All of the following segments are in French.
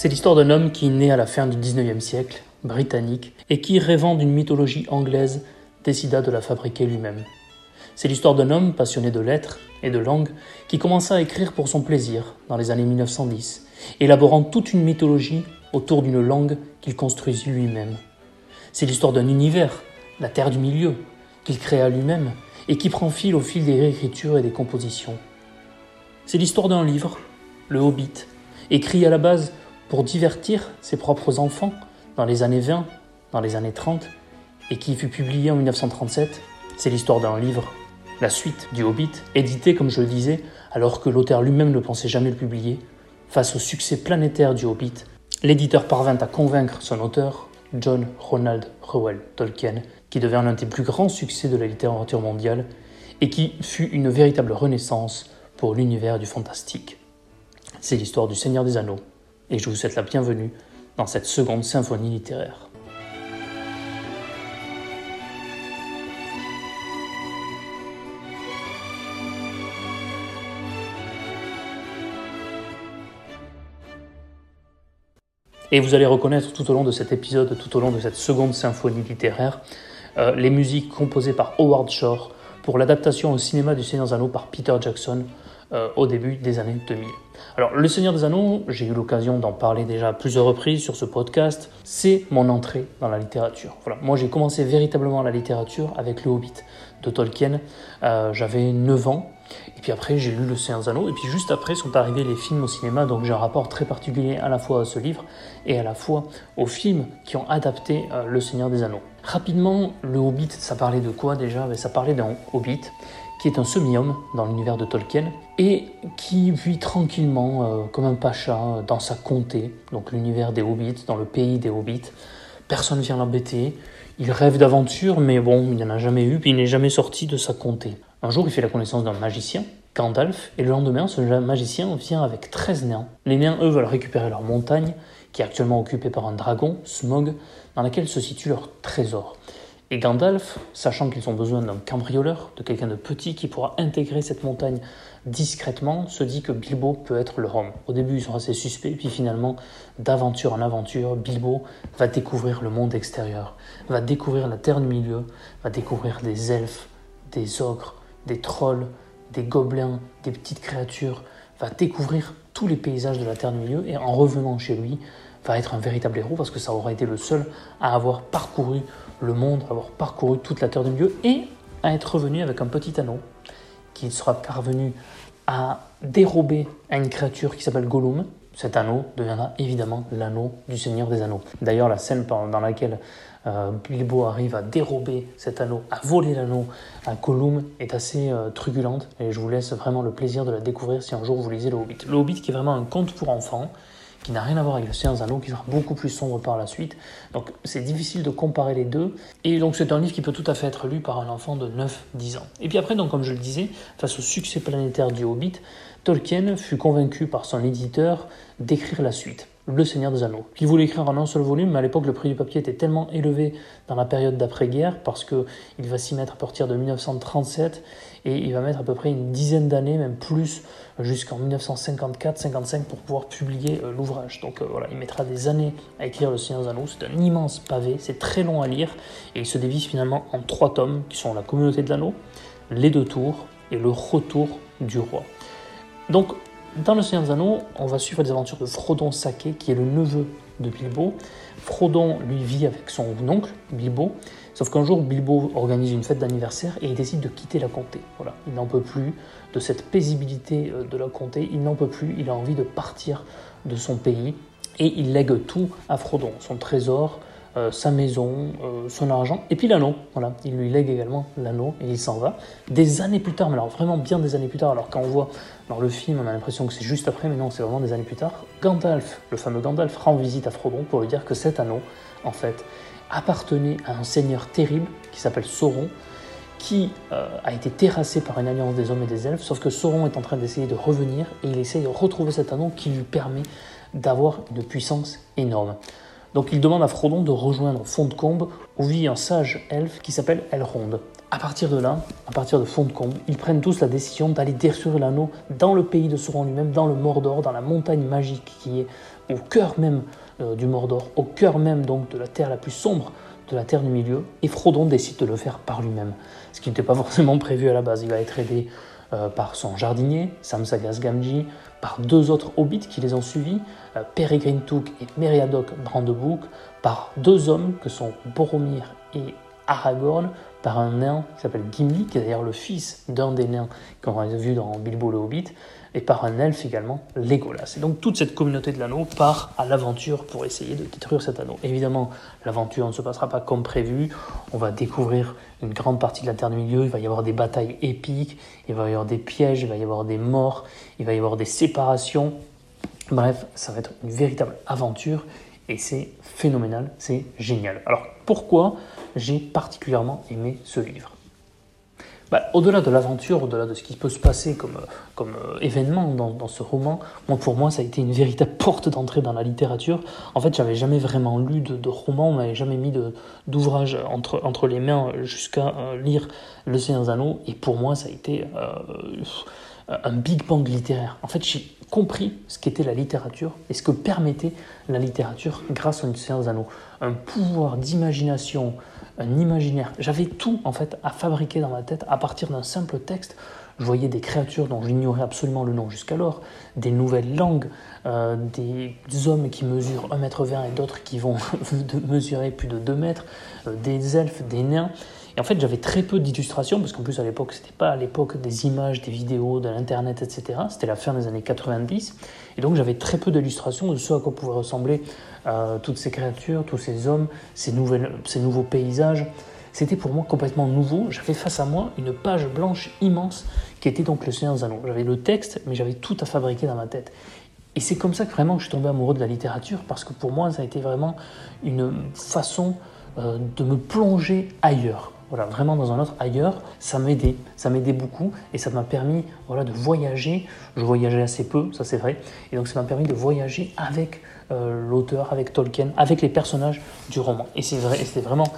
C'est l'histoire d'un homme qui né à la fin du 19e siècle, britannique, et qui, rêvant d'une mythologie anglaise, décida de la fabriquer lui-même. C'est l'histoire d'un homme passionné de lettres et de langues qui commença à écrire pour son plaisir dans les années 1910, élaborant toute une mythologie autour d'une langue qu'il construisit lui-même. C'est l'histoire d'un univers, la Terre du Milieu, qu'il créa lui-même et qui prend fil au fil des réécritures et des compositions. C'est l'histoire d'un livre, Le Hobbit, écrit à la base pour divertir ses propres enfants dans les années 20, dans les années 30, et qui fut publié en 1937. C'est l'histoire d'un livre, la suite du Hobbit, édité, comme je le disais, alors que l'auteur lui-même ne pensait jamais le publier. Face au succès planétaire du Hobbit, l'éditeur parvint à convaincre son auteur, John Ronald Reuel Tolkien, qui devint l'un des plus grands succès de la littérature mondiale et qui fut une véritable renaissance pour l'univers du fantastique. C'est l'histoire du Seigneur des Anneaux, et je vous souhaite la bienvenue dans cette seconde symphonie littéraire. Et vous allez reconnaître tout au long de cet épisode, tout au long de cette seconde symphonie littéraire, euh, les musiques composées par Howard Shore pour l'adaptation au cinéma du Seigneur des Anneaux par Peter Jackson euh, au début des années 2000. Alors, Le Seigneur des Anneaux, j'ai eu l'occasion d'en parler déjà à plusieurs reprises sur ce podcast, c'est mon entrée dans la littérature. Voilà, moi j'ai commencé véritablement la littérature avec Le Hobbit de Tolkien. Euh, j'avais 9 ans, et puis après j'ai lu Le Seigneur des Anneaux, et puis juste après sont arrivés les films au cinéma, donc j'ai un rapport très particulier à la fois à ce livre et à la fois aux films qui ont adapté euh, Le Seigneur des Anneaux. Rapidement, Le Hobbit, ça parlait de quoi déjà? Ben, Ça parlait d'un Hobbit qui est un semi-homme dans l'univers de Tolkien, et qui vit tranquillement, euh, comme un pacha, dans sa comté, donc l'univers des hobbits, dans le pays des hobbits. Personne vient l'embêter, il rêve d'aventure, mais bon, il n'en a jamais eu, puis il n'est jamais sorti de sa comté. Un jour, il fait la connaissance d'un magicien, Gandalf, et le lendemain, ce magicien vient avec 13 nains. Les nains, eux, veulent récupérer leur montagne, qui est actuellement occupée par un dragon, Smog, dans laquelle se situe leur trésor. Et Gandalf, sachant qu'ils ont besoin d'un cambrioleur, de quelqu'un de petit qui pourra intégrer cette montagne discrètement, se dit que Bilbo peut être leur homme. Au début, ils sont assez suspects, puis finalement, d'aventure en aventure, Bilbo va découvrir le monde extérieur, va découvrir la terre du milieu, va découvrir des elfes, des ogres, des trolls, des gobelins, des petites créatures, va découvrir tous les paysages de la terre du milieu, et en revenant chez lui, va être un véritable héros parce que ça aura été le seul à avoir parcouru le monde, avoir parcouru toute la terre du milieu et à être revenu avec un petit anneau qui sera parvenu à dérober à une créature qui s'appelle Gollum. Cet anneau deviendra évidemment l'anneau du Seigneur des Anneaux. D'ailleurs, la scène dans laquelle euh, Bilbo arrive à dérober cet anneau, à voler l'anneau à Gollum est assez euh, truculente et je vous laisse vraiment le plaisir de la découvrir si un jour vous lisez Le Hobbit. Le Hobbit qui est vraiment un conte pour enfants qui n'a rien à voir avec Seigneur des Anneaux, qui sera beaucoup plus sombre par la suite. Donc c'est difficile de comparer les deux. Et donc c'est un livre qui peut tout à fait être lu par un enfant de 9-10 ans. Et puis après, donc, comme je le disais, face au succès planétaire du Hobbit, Tolkien fut convaincu par son éditeur d'écrire la suite. Le Seigneur des Anneaux. Il voulait écrire en un seul volume, mais à l'époque, le prix du papier était tellement élevé dans la période d'après-guerre, parce qu'il va s'y mettre à partir de 1937, et il va mettre à peu près une dizaine d'années, même plus, jusqu'en 1954-55 pour pouvoir publier euh, l'ouvrage. Donc euh, voilà, il mettra des années à écrire Le Seigneur des Anneaux. C'est un immense pavé, c'est très long à lire, et il se divise finalement en trois tomes, qui sont La Communauté de l'Anneau, Les Deux Tours et Le Retour du Roi. Donc dans Le Seigneur des Anneaux, on va suivre les aventures de Frodon Sake, qui est le neveu de Bilbo. Frodon, lui, vit avec son oncle, Bilbo, sauf qu'un jour, Bilbo organise une fête d'anniversaire et il décide de quitter la comté. Voilà, il n'en peut plus de cette paisibilité euh, de la comté, il n'en peut plus, il a envie de partir de son pays et il lègue tout à Frodon, son trésor, euh, sa maison, euh, son argent, et puis l'anneau. Voilà, il lui lègue également l'anneau et il s'en va. Des années plus tard, mais alors vraiment bien des années plus tard, alors quand on voit dans le film, on a l'impression que c'est juste après, mais non, c'est vraiment des années plus tard. Gandalf, le fameux Gandalf, rend visite à Frodon pour lui dire que cet anneau, en fait, appartenait à un seigneur terrible qui s'appelle Sauron, qui euh, a été terrassé par une alliance des hommes et des elfes, sauf que Sauron est en train d'essayer de revenir et il essaye de retrouver cet anneau qui lui permet d'avoir une puissance énorme. Donc il demande à Frodon de rejoindre Fond de Combe où vit un sage elfe qui s'appelle Elrond. à partir de là, à partir de fond de combe, ils prennent tous la décision d'aller détruire l'anneau dans le pays de Sauron lui-même, dans le Mordor, dans la montagne magique qui est au cœur même euh, du Mordor, au cœur même donc de la terre la plus sombre de la terre du milieu. Et Frodon décide de le faire par lui-même, ce qui n'était pas forcément prévu à la base. Il va être aidé euh, par son jardinier, Samsagas Gamgee, par deux autres hobbits qui les ont suivis, euh, Peregrine Took et Meriadoc Brandebook, par deux hommes que sont Boromir et Aragorn, par un nain qui s'appelle Gimli, qui est d'ailleurs le fils d'un des nains qu'on a vu dans Bilbo le Hobbit, et par un elfe également, Legolas. Et donc toute cette communauté de l'anneau part à l'aventure pour essayer de détruire cet anneau. Évidemment, l'aventure ne se passera pas comme prévu, on va découvrir une grande partie de la Terre du Milieu, il va y avoir des batailles épiques, il va y avoir des pièges, il va y avoir des morts, il va y avoir des séparations. Bref, ça va être une véritable aventure et c'est phénoménal, c'est génial. Alors pourquoi j'ai particulièrement aimé ce livre? Bah, Au-delà de l'aventure, au-delà de ce qui peut se passer comme, comme euh, événement dans, ce roman, moi, pour moi, ça a été une véritable porte d'entrée dans la littérature. En fait, j'avais jamais vraiment lu de, de roman, on m'avait jamais mis d'ouvrage entre, entre les mains jusqu'à euh, lire Le Seigneur des Anneaux, et pour moi, ça a été euh, un big bang littéraire. En fait, j'ai compris ce qu'était la littérature et ce que permettait la littérature grâce à une séance d'anneaux. Un pouvoir d'imagination, un imaginaire. J'avais tout en fait à fabriquer dans ma tête à partir d'un simple texte. Je voyais des créatures dont j'ignorais absolument le nom jusqu'alors, des nouvelles langues, euh, des hommes qui mesurent 1m20 et d'autres qui vont mesurer plus de 2 mètres, euh, des elfes, des nains. Et en fait, j'avais très peu d'illustrations, parce qu'en plus, à l'époque, c'était pas à l'époque des images, des vidéos, de l'Internet, etc. C'était la fin des années 90. Et donc, j'avais très peu d'illustrations de ce à quoi pouvaient ressembler euh, toutes ces créatures, tous ces hommes, ces, nouvelles, ces nouveaux paysages. C'était pour moi complètement nouveau. J'avais face à moi une page blanche immense qui était donc le Seigneur des. J'avais le texte, mais j'avais tout à fabriquer dans ma tête. Et c'est comme ça que vraiment je suis tombé amoureux de la littérature, parce que pour moi, ça a été vraiment une façon euh, de me plonger ailleurs voilà, vraiment dans un autre ailleurs, ça m'aidait, ça m'aidait beaucoup et ça m'a permis voilà, de voyager. Je voyageais assez peu, ça c'est vrai, et donc ça m'a permis de voyager avec euh, l'auteur, avec Tolkien, avec les personnages du roman. Et c'est vrai, c'était vraiment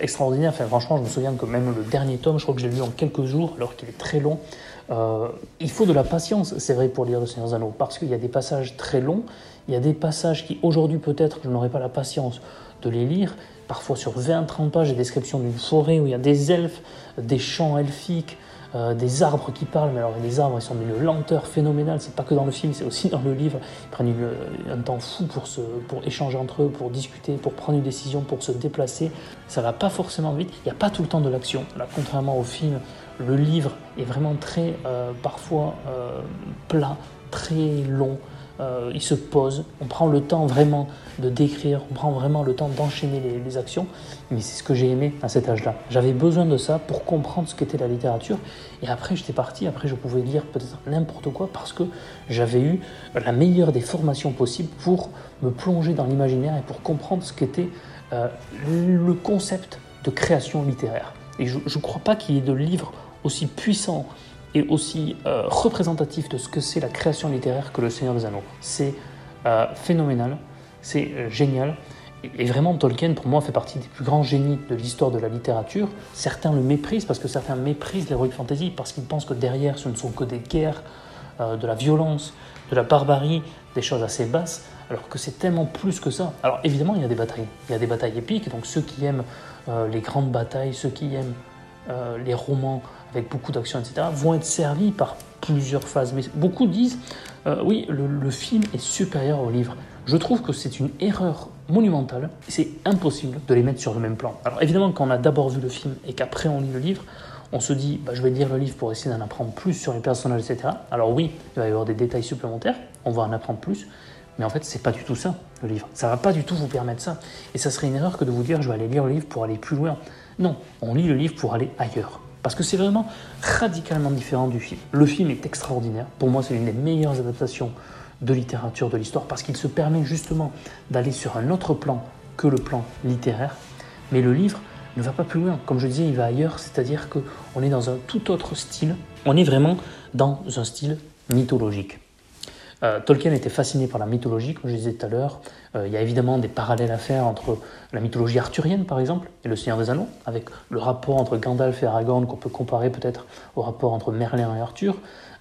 extraordinaire. Enfin, franchement, je me souviens que même le dernier tome, je crois que je l'ai lu en quelques jours, alors qu'il est très long. Euh, il faut de la patience, c'est vrai, pour lire Le Seigneur des Anneaux, parce qu'il y a des passages très longs, il y a des passages qui aujourd'hui peut-être je n'aurais pas la patience de les lire, parfois sur 20-30 pages, des descriptions d'une forêt où il y a des elfes, des champs elfiques, euh, des arbres qui parlent, mais alors les arbres ils sont d'une lenteur phénoménale, c'est pas que dans le film, c'est aussi dans le livre, ils prennent un temps fou pour, se, pour échanger entre eux, pour discuter, pour prendre une décision, pour se déplacer, ça va pas forcément vite, il n'y a pas tout le temps de l'action, là contrairement au film, le livre est vraiment très euh, parfois euh, plat, très long, euh, il se pose, on prend le temps vraiment de décrire, on prend vraiment le temps d'enchaîner les, actions, mais c'est ce que j'ai aimé à cet âge-là. J'avais besoin de ça pour comprendre ce qu'était la littérature, et après j'étais parti, après je pouvais lire peut-être n'importe quoi, parce que j'avais eu la meilleure des formations possibles pour me plonger dans l'imaginaire et pour comprendre ce qu'était euh, le concept de création littéraire. Et je ne crois pas qu'il y ait de livres aussi puissants est aussi euh, représentatif de ce que c'est la création littéraire que Le Seigneur des Anneaux. C'est euh, phénoménal, c'est euh, génial. Et, vraiment, Tolkien, pour moi, fait partie des plus grands génies de l'histoire de la littérature. Certains le méprisent parce que certains méprisent l'heroic fantasy parce qu'ils pensent que derrière, ce ne sont que des guerres, de la violence, de la barbarie, des choses assez basses, alors que c'est tellement plus que ça. Alors évidemment, il y a des batailles. Il y a des batailles épiques, donc ceux qui aiment les grandes batailles, ceux qui aiment les romans avec beaucoup d'actions, etc., vont être servis par plusieurs phases. Mais beaucoup disent, euh, oui, le, film est supérieur au livre. Je trouve que c'est une erreur monumentale. C'est impossible de les mettre sur le même plan. Alors évidemment, quand on a d'abord vu le film et qu'après on lit le livre, on se dit, bah, je vais lire le livre pour essayer d'en apprendre plus sur les personnages, etc. Alors oui, il va y avoir des détails supplémentaires, on va en apprendre plus, mais en fait, c'est pas du tout ça, le livre. Ça va pas du tout vous permettre ça. Et ça serait une erreur que de vous dire, je vais aller lire le livre pour aller plus loin. Non, on lit le livre pour aller ailleurs. Parce que c'est vraiment radicalement différent du film. Le film est extraordinaire. Pour moi, c'est l'une des meilleures adaptations de littérature de l'histoire parce qu'il se permet justement d'aller sur un autre plan que le plan littéraire. Mais le livre ne va pas plus loin. Comme je disais, il va ailleurs, c'est-à-dire qu'on est dans un tout autre style. On est vraiment dans un style mythologique. Euh, Tolkien était fasciné par la mythologie, comme je disais tout à l'heure. Euh, il y a évidemment des parallèles à faire entre la mythologie arthurienne, par exemple, et le Seigneur des Anneaux, avec le rapport entre Gandalf et Aragorn qu'on peut comparer peut-être au rapport entre Merlin et Arthur.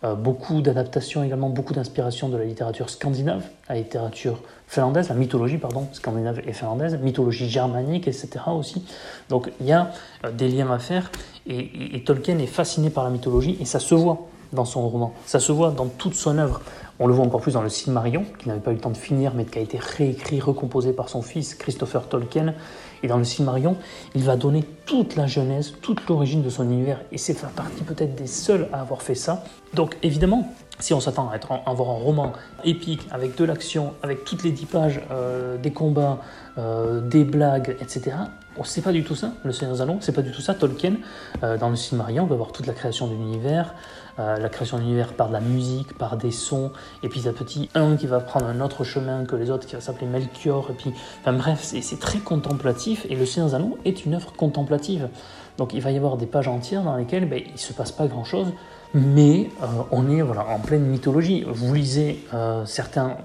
Euh, beaucoup d'adaptations également, beaucoup d'inspiration de la littérature scandinave, la littérature finlandaise, la mythologie, pardon, scandinave et finlandaise, mythologie germanique, etc. aussi. Donc il y a des liens à faire, et, et Tolkien est fasciné par la mythologie, et ça se voit dans son roman, ça se voit dans toute son œuvre. On le voit encore plus dans le Silmarillion, qui n'avait pas eu le temps de finir, mais qui a été réécrit, recomposé par son fils Christopher Tolkien. Et dans le Silmarillion, il va donner toute la genèse, toute l'origine de son univers. Et c'est faire partie peut-être des seuls à avoir fait ça. Donc évidemment, si on s'attend à, être, avoir un roman épique, avec de l'action, avec toutes les dix pages, euh, des combats, euh, des blagues, etc., on sait pas du tout ça. Le Seigneur des Anneaux, c'est pas du tout ça. Tolkien, euh, dans le Silmarillion, on va voir toute la création de l'univers, euh, la création de l'univers par de la musique, par des sons, et puis à petit, un qui va prendre un autre chemin que les autres, qui va s'appeler Melchior, et puis, enfin bref, c'est très contemplatif, et le Seigneur des est une œuvre contemplative. Donc il va y avoir des pages entières dans lesquelles ben, il ne se passe pas grand-chose, mais euh, on est voilà, en pleine mythologie. Vous lisez euh, certains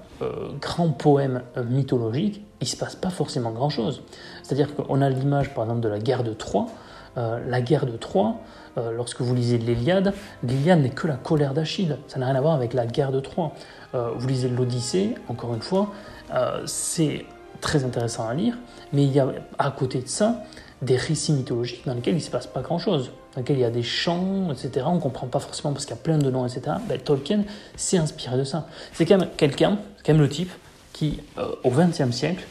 grands poèmes mythologiques, il ne se passe pas forcément grand-chose. C'est-à-dire qu'on a l'image par exemple de la guerre de Troie. La guerre de Troie, euh, lorsque vous lisez l'Iliade, l'Iliade n'est que la colère d'Achille. Ça n'a rien à voir avec la guerre de Troie. Euh, vous lisez l'Odyssée, encore une fois, euh, c'est très intéressant à lire, mais il y a à côté de ça des récits mythologiques dans lesquels il ne se passe pas grand-chose, dans lesquels il y a des chants, etc. On ne comprend pas forcément parce qu'il y a plein de noms, etc. Ben, Tolkien s'est inspiré de ça. C'est quand même quelqu'un, quand même le type, qui, au XXe siècle,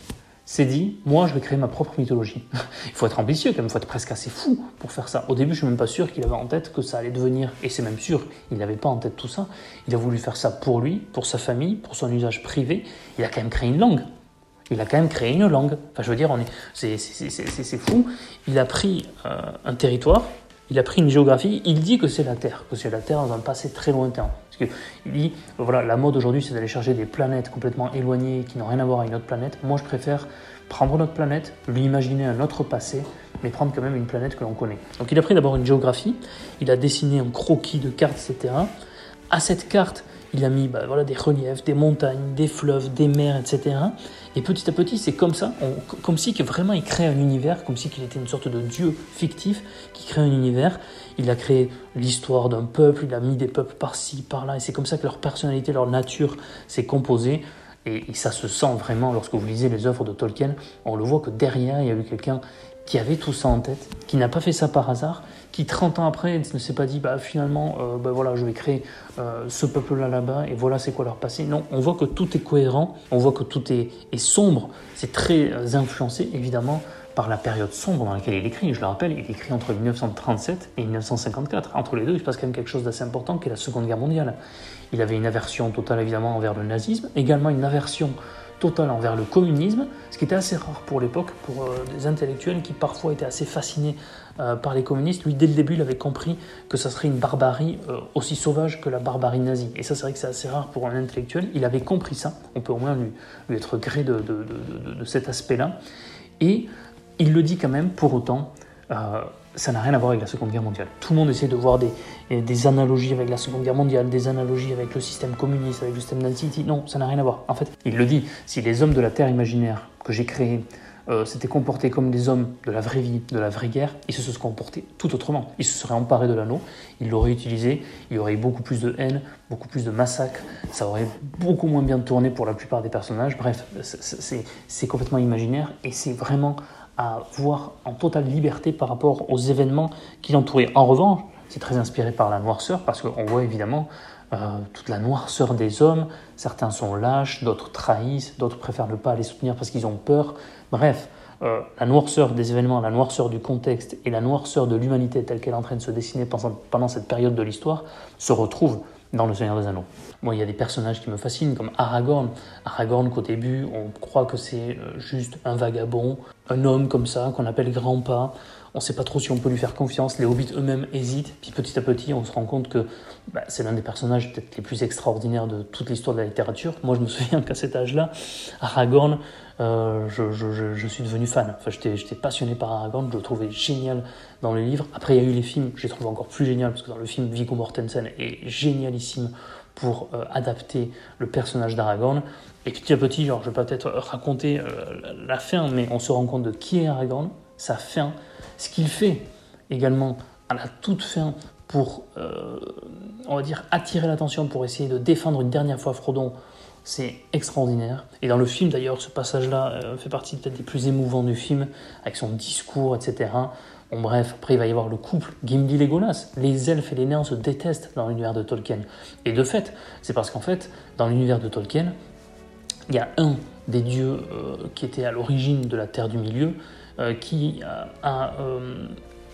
s'est dit, moi je vais créer ma propre mythologie. il faut être ambitieux quand même, il faut être presque assez fou pour faire ça. Au début, je suis même pas sûr qu'il avait en tête que ça allait devenir, et c'est même sûr, il n'avait pas en tête tout ça. Il a voulu faire ça pour lui, pour sa famille, pour son usage privé. Il a quand même créé une langue. Il a quand même créé une langue. Enfin, je veux dire, on est, c'est, fou. Il a pris euh, un territoire, il a pris une géographie, il dit que c'est la Terre, que c'est la Terre dans un passé très lointain. Parce qu'il dit, voilà, la mode aujourd'hui, c'est d'aller chercher des planètes complètement éloignées qui n'ont rien à voir avec notre planète. Moi, je préfère prendre notre planète, lui imaginer un autre passé, mais prendre quand même une planète que l'on connaît. Donc il a pris d'abord une géographie, il a dessiné un croquis de cartes, etc. À cette carte, il a mis bah, voilà, des reliefs, des montagnes, des fleuves, des mers, etc. Et petit à petit, c'est comme ça, comme si que vraiment il crée un univers, comme si qu'il était une sorte de dieu fictif qui crée un univers. Il a créé l'histoire d'un peuple, il a mis des peuples par-ci, par-là, et c'est comme ça que leur personnalité, leur nature s'est composée. Et, et, ça se sent vraiment lorsque vous lisez les œuvres de Tolkien, on le voit que derrière, il y a eu quelqu'un qui avait tout ça en tête, qui n'a pas fait ça par hasard, qui 30 ans après ne s'est pas dit bah, finalement euh, bah, voilà je vais créer euh, ce peuple là là-bas et voilà c'est quoi leur passé. Non, on voit que tout est cohérent, on voit que tout est, sombre, c'est très euh, influencé évidemment par la période sombre dans laquelle il écrit. Je le rappelle, il écrit entre 1937 et 1954. Entre les deux, il se passe quand même quelque chose d'assez important qui est la Seconde Guerre mondiale. Il avait une aversion totale évidemment envers le nazisme, également une aversion total envers le communisme, ce qui était assez rare pour l'époque, pour des intellectuels qui parfois étaient assez fascinés euh, par les communistes. Lui, dès le début, il avait compris que ça serait une barbarie euh, aussi sauvage que la barbarie nazie. Et ça, c'est vrai que c'est assez rare pour un intellectuel. Il avait compris ça. On peut au moins lui, lui être gré de, de, de, cet aspect-là. Et il le dit quand même, pour autant, ça n'a rien à voir avec la Seconde Guerre mondiale. Tout le monde essaie de voir des, des, analogies avec la Seconde Guerre mondiale, des analogies avec le système communiste, avec le système nazi. Non, ça n'a rien à voir. En fait, il le dit, si les hommes de la Terre imaginaire que j'ai créés euh, s'étaient comportés comme des hommes de la vraie vie, de la vraie guerre, ils se seraient comportés tout autrement. Ils se seraient emparés de l'anneau, ils l'auraient utilisé, il y aurait eu beaucoup plus de haine, beaucoup plus de massacres, ça aurait beaucoup moins bien tourné pour la plupart des personnages. Bref, c'est complètement imaginaire et c'est vraiment à voir en totale liberté par rapport aux événements qui l'entouraient. En revanche, c'est très inspiré par la noirceur parce qu'on voit évidemment euh, toute la noirceur des hommes. Certains sont lâches, d'autres trahissent, d'autres préfèrent ne pas les soutenir parce qu'ils ont peur. Bref, euh, la noirceur des événements, la noirceur du contexte et la noirceur de l'humanité telle qu'elle est en train de se dessiner pendant cette période de l'histoire se retrouvent dans Le Seigneur des Anneaux. Moi, il y a des personnages qui me fascinent, comme Aragorn. Aragorn, qu'au début, on croit que c'est euh, juste un vagabond, un homme comme ça, qu'on appelle grand-pas. On ne sait pas trop si on peut lui faire confiance. Les hobbits eux-mêmes hésitent. Puis petit à petit, on se rend compte que bah, c'est l'un des personnages peut-être les plus extraordinaires de toute l'histoire de la littérature. Moi, je me souviens qu'à cet âge-là, Aragorn, euh, je, je, je, suis devenu fan. Enfin, j'étais passionné par Aragorn, je le trouvais génial dans les livres. Après, il y a eu les films, j'ai trouvé encore plus génial, parce que dans le film, Viggo Mortensen est génialissime pour euh, adapter le personnage d'Aragorn. Et petit à petit, genre, je vais peut-être raconter la fin, mais on se rend compte de qui est Aragorn, sa fin, ce qu'il fait également à la toute fin pour, on va dire, attirer l'attention, pour essayer de défendre une dernière fois Frodon c'est extraordinaire. Et dans le film, d'ailleurs, ce passage-là euh, fait partie peut-être des plus émouvants du film, avec son discours, etc. Bon, bref, après, il va y avoir le couple Gimli-Legolas. Les elfes et les nains se détestent dans l'univers de Tolkien. Et de fait, c'est parce qu'en fait, dans l'univers de Tolkien, il y a un des dieux euh, qui était à l'origine de la Terre du Milieu, euh, qui a,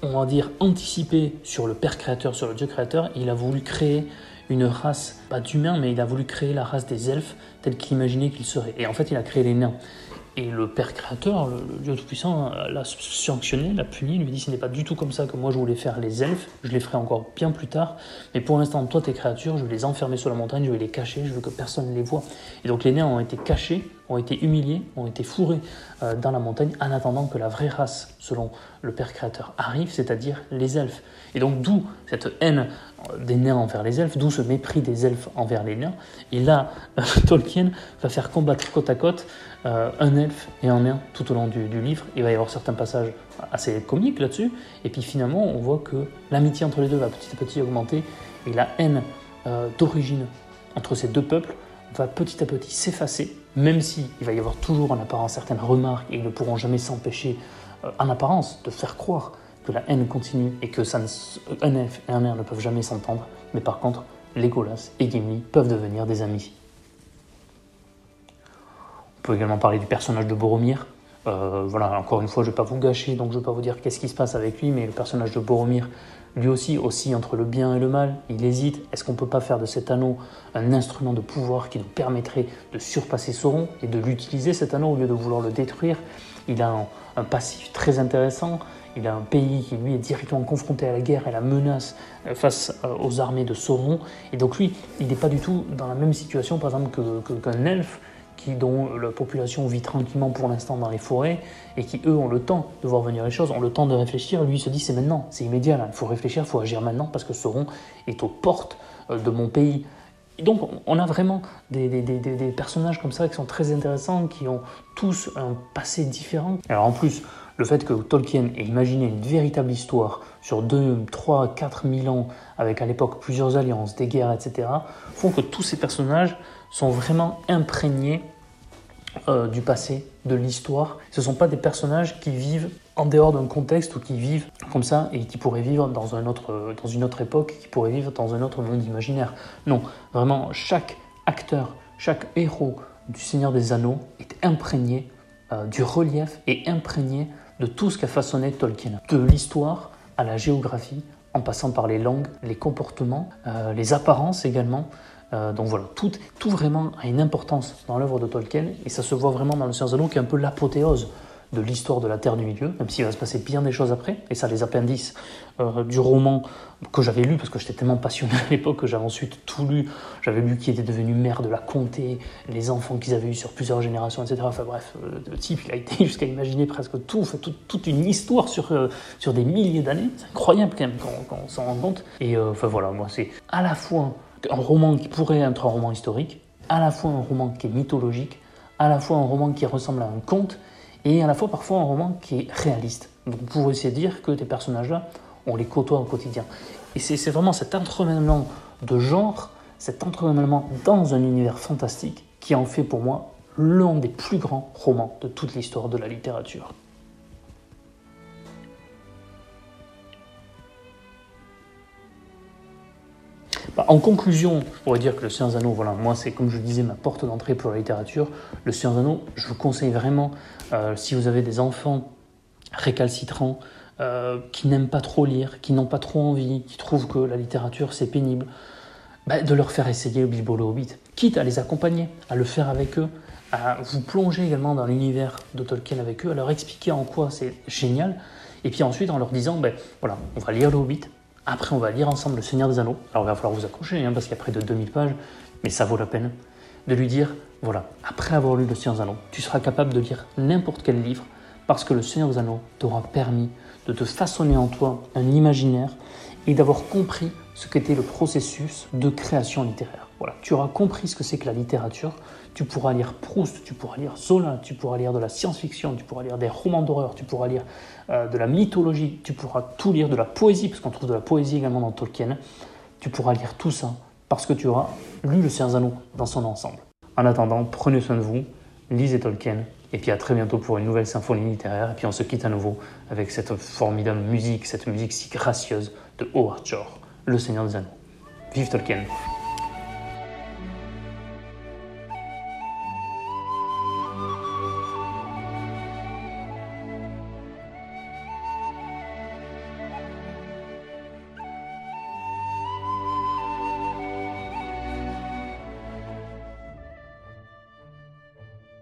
on va dire, anticipé sur le Père créateur, sur le Dieu créateur. Il a voulu créer une race, pas d'humains, mais il a voulu créer la race des elfes telle qu'il imaginait qu'ils seraient. Et en fait, il a créé les nains. Et le Père Créateur, le, Dieu Tout-Puissant, l'a sanctionné, l'a puni, lui dit ce n'est pas du tout comme ça que moi je voulais faire les elfes, je les ferai encore bien plus tard, mais pour l'instant, toi tes créatures, je vais les enfermer sur la montagne, je vais les cacher, je veux que personne ne les voit. Et donc les nains ont été cachés, ont été humiliés, ont été fourrés euh, dans la montagne en attendant que la vraie race, selon le Père Créateur, arrive, c'est-à-dire les elfes. Et donc d'où cette haine des nains envers les elfes, d'où ce mépris des elfes envers les nains. Et là, Tolkien va faire combattre côte à côte euh, un elfe et un nain tout au long du, livre. Il va y avoir certains passages assez comiques là-dessus. Et puis finalement, on voit que l'amitié entre les deux va petit à petit augmenter et la haine euh, d'origine entre ces deux peuples va petit à petit s'effacer, même si il va y avoir toujours en apparence certaines remarques et ils ne pourront jamais s'empêcher euh, en apparence de faire croire que la haine continue et que ça un elfe et un nain ne peuvent jamais s'entendre, mais par contre, Legolas et Gimli peuvent devenir des amis. On peut également parler du personnage de Boromir. Euh, voilà, encore une fois, je ne vais pas vous gâcher, donc je ne vais pas vous dire qu'est-ce qui se passe avec lui, mais le personnage de Boromir, lui aussi, aussi entre le bien et le mal, il hésite. Est-ce qu'on ne peut pas faire de cet anneau un instrument de pouvoir qui nous permettrait de surpasser Sauron et de l'utiliser cet anneau au lieu de vouloir le détruire? Il a un passif très intéressant. Il a un pays qui, lui, est directement confronté à la guerre et à la menace euh, face euh, aux armées de Sauron. Et donc, lui, il n'est pas du tout dans la même situation, par exemple, qu'un elfe qui, dont la population vit tranquillement pour l'instant dans les forêts et qui, eux, ont le temps de voir venir les choses, ont le temps de réfléchir. Lui, il se dit c'est maintenant, c'est immédiat, là. il faut réfléchir, il faut agir maintenant parce que Sauron est aux portes euh, de mon pays. Donc, on a vraiment des, personnages comme ça qui sont très intéressants, qui ont tous un passé différent. Alors, en plus, le fait que Tolkien ait imaginé une véritable histoire sur 2, 3, 4 000 ans, avec à l'époque plusieurs alliances, des guerres, etc., font que tous ces personnages sont vraiment imprégnés euh, du passé, de l'histoire. Ce ne sont pas des personnages qui vivent en dehors d'un contexte ou qui vivent comme ça et qui pourraient vivre dans, un autre, dans une autre époque, qui pourraient vivre dans un autre monde imaginaire. Non, vraiment, chaque acteur, chaque héros du Seigneur des Anneaux est imprégné euh, du relief et imprégné de tout ce qu'a façonné Tolkien, de l'histoire à la géographie, en passant par les langues, les comportements, euh, les apparences également. Euh, donc voilà, tout, tout vraiment a une importance dans l'œuvre de Tolkien et ça se voit vraiment dans Le Seigneur des Anneaux qui est un peu l'apothéose de l'histoire de la Terre du Milieu, même s'il va se passer bien des choses après. Et ça, les appendices euh, du roman que j'avais lu, parce que j'étais tellement passionné à l'époque que j'avais ensuite tout lu. J'avais lu qui était devenu maire de la comté, les enfants qu'ils avaient eu sur plusieurs générations, etc. Enfin bref, euh, le type, il a été jusqu'à imaginer presque tout, fait, toute une histoire sur, euh, sur des milliers d'années. C'est incroyable quand même quand, on s'en rend compte. Et enfin voilà, moi, c'est à la fois un roman qui pourrait être un roman historique, à la fois un roman qui est mythologique, à la fois un roman qui ressemble à un conte, et à la fois parfois un roman qui est réaliste. Donc pour essayer de dire que tes personnages-là, on les côtoie au quotidien. Et c'est vraiment cet entremêlement de genre, cet entremêlement dans un univers fantastique qui en fait pour moi l'un des plus grands romans de toute l'histoire de la littérature. Bah, en conclusion, je pourrais dire que le Seigneur Anneaux, voilà, moi c'est comme je disais ma porte d'entrée pour la littérature. Le Seigneur Anneaux, je vous conseille vraiment, si vous avez des enfants récalcitrants, euh, qui n'aiment pas trop lire, qui n'ont pas trop envie, qui trouvent que la littérature c'est pénible, bah, de leur faire essayer le Bilbo le Hobbit, quitte à les accompagner, à le faire avec eux, à vous plonger également dans l'univers de Tolkien avec eux, à leur expliquer en quoi c'est génial, et puis ensuite en leur disant, ben voilà, on va lire le Hobbit, après, on va lire ensemble Le Seigneur des Anneaux. Alors, il va falloir vous accrocher, hein, parce qu'il y a près de 2000 pages, mais ça vaut la peine de lui dire voilà, après avoir lu Le Seigneur des Anneaux, tu seras capable de lire n'importe quel livre, parce que Le Seigneur des Anneaux t'aura permis de te façonner en toi un imaginaire et d'avoir compris ce qu'était le processus de création littéraire. Voilà, tu auras compris ce que c'est que la littérature. Tu pourras lire Proust, tu pourras lire Zola, tu pourras lire de la science-fiction, tu pourras lire des romans d'horreur, tu pourras lire euh, de la mythologie, tu pourras tout lire de la poésie, parce qu'on trouve de la poésie également dans Tolkien. Tu pourras lire tout ça parce que tu auras lu Le Seigneur Anneaux dans son ensemble. En attendant, prenez soin de vous, lisez Tolkien, et puis à très bientôt pour une nouvelle symphonie littéraire. Et puis on se quitte à nouveau avec cette formidable musique, cette musique si gracieuse de Howard Shore, Le Seigneur des Anneaux. Vive Tolkien